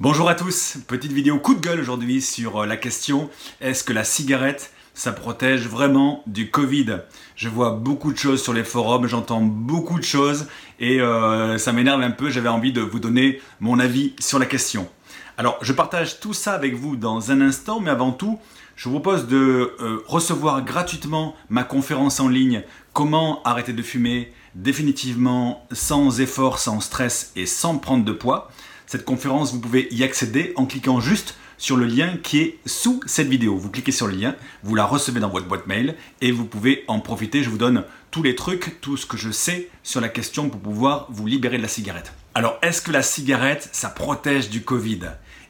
Bonjour à tous, petite vidéo coup de gueule aujourd'hui sur euh, la question est-ce que la cigarette ça protège vraiment du Covid? Je vois beaucoup de choses sur les forums, j'entends beaucoup de choses et euh, ça m'énerve un peu, j'avais envie de vous donner mon avis sur la question. Alors je partage tout ça avec vous dans un instant, mais avant tout, je vous propose de euh, recevoir gratuitement ma conférence en ligne Comment arrêter de fumer définitivement sans effort, sans stress et sans prendre de poids. Cette conférence, vous pouvez y accéder en cliquant juste sur le lien qui est sous cette vidéo. Vous cliquez sur le lien, vous la recevez dans votre boîte mail et vous pouvez en profiter. Je vous donne tous les trucs, tout ce que je sais sur la question pour pouvoir vous libérer de la cigarette. Alors, est-ce que la cigarette, ça protège du Covid?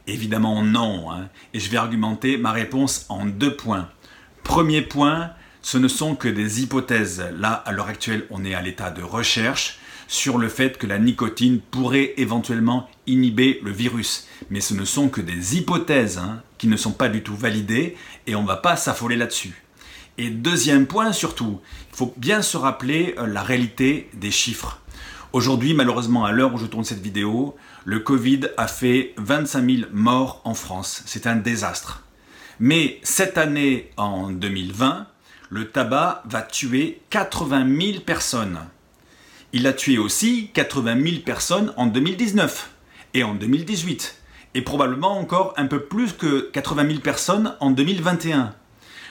Évidemment non. Hein. Et je vais argumenter ma réponse en deux points. Premier point, ce ne sont que des hypothèses. Là, à l'heure actuelle, on est à l'état de recherche sur le fait que la nicotine pourrait éventuellement inhiber le virus. Mais ce ne sont que des hypothèses hein, qui ne sont pas du tout validées et on ne va pas s'affoler là-dessus. Et deuxième point surtout, il faut bien se rappeler euh, la réalité des chiffres. Aujourd'hui, malheureusement, à l'heure où je tourne cette vidéo, le Covid a fait 25 000 morts en France. C'est un désastre. Mais cette année, en 2020, le tabac va tuer 80 000 personnes. Il a tué aussi 80 000 personnes en 2019 et en 2018, et probablement encore un peu plus que 80 000 personnes en 2021.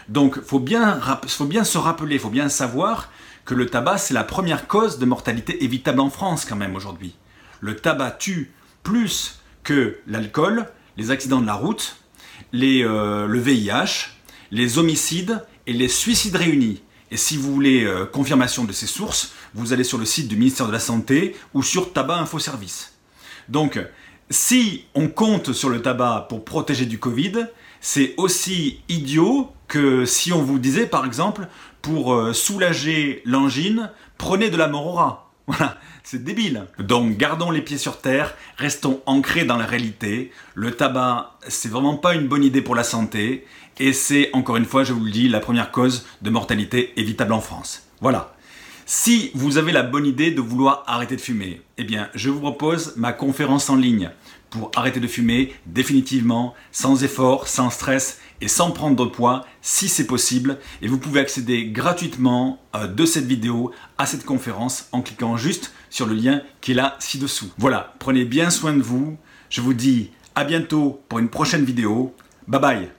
Donc il faut bien, faut bien se rappeler, il faut bien savoir que le tabac, c'est la première cause de mortalité évitable en France quand même aujourd'hui. Le tabac tue plus que l'alcool, les accidents de la route, euh, le VIH, les homicides et les suicides réunis. Et si vous voulez euh, confirmation de ces sources, vous allez sur le site du ministère de la Santé ou sur Tabac Info Service. Donc, si on compte sur le tabac pour protéger du Covid, c'est aussi idiot que si on vous disait par exemple pour euh, soulager l'angine, prenez de la morora. Voilà, c'est débile. Donc gardons les pieds sur terre, restons ancrés dans la réalité. Le tabac, c'est vraiment pas une bonne idée pour la santé et c'est encore une fois, je vous le dis, la première cause de mortalité évitable en France. Voilà. Si vous avez la bonne idée de vouloir arrêter de fumer, eh bien, je vous propose ma conférence en ligne pour arrêter de fumer définitivement, sans effort, sans stress et sans prendre de poids si c'est possible. Et vous pouvez accéder gratuitement euh, de cette vidéo à cette conférence en cliquant juste sur le lien qui est là ci-dessous. Voilà, prenez bien soin de vous. Je vous dis à bientôt pour une prochaine vidéo. Bye bye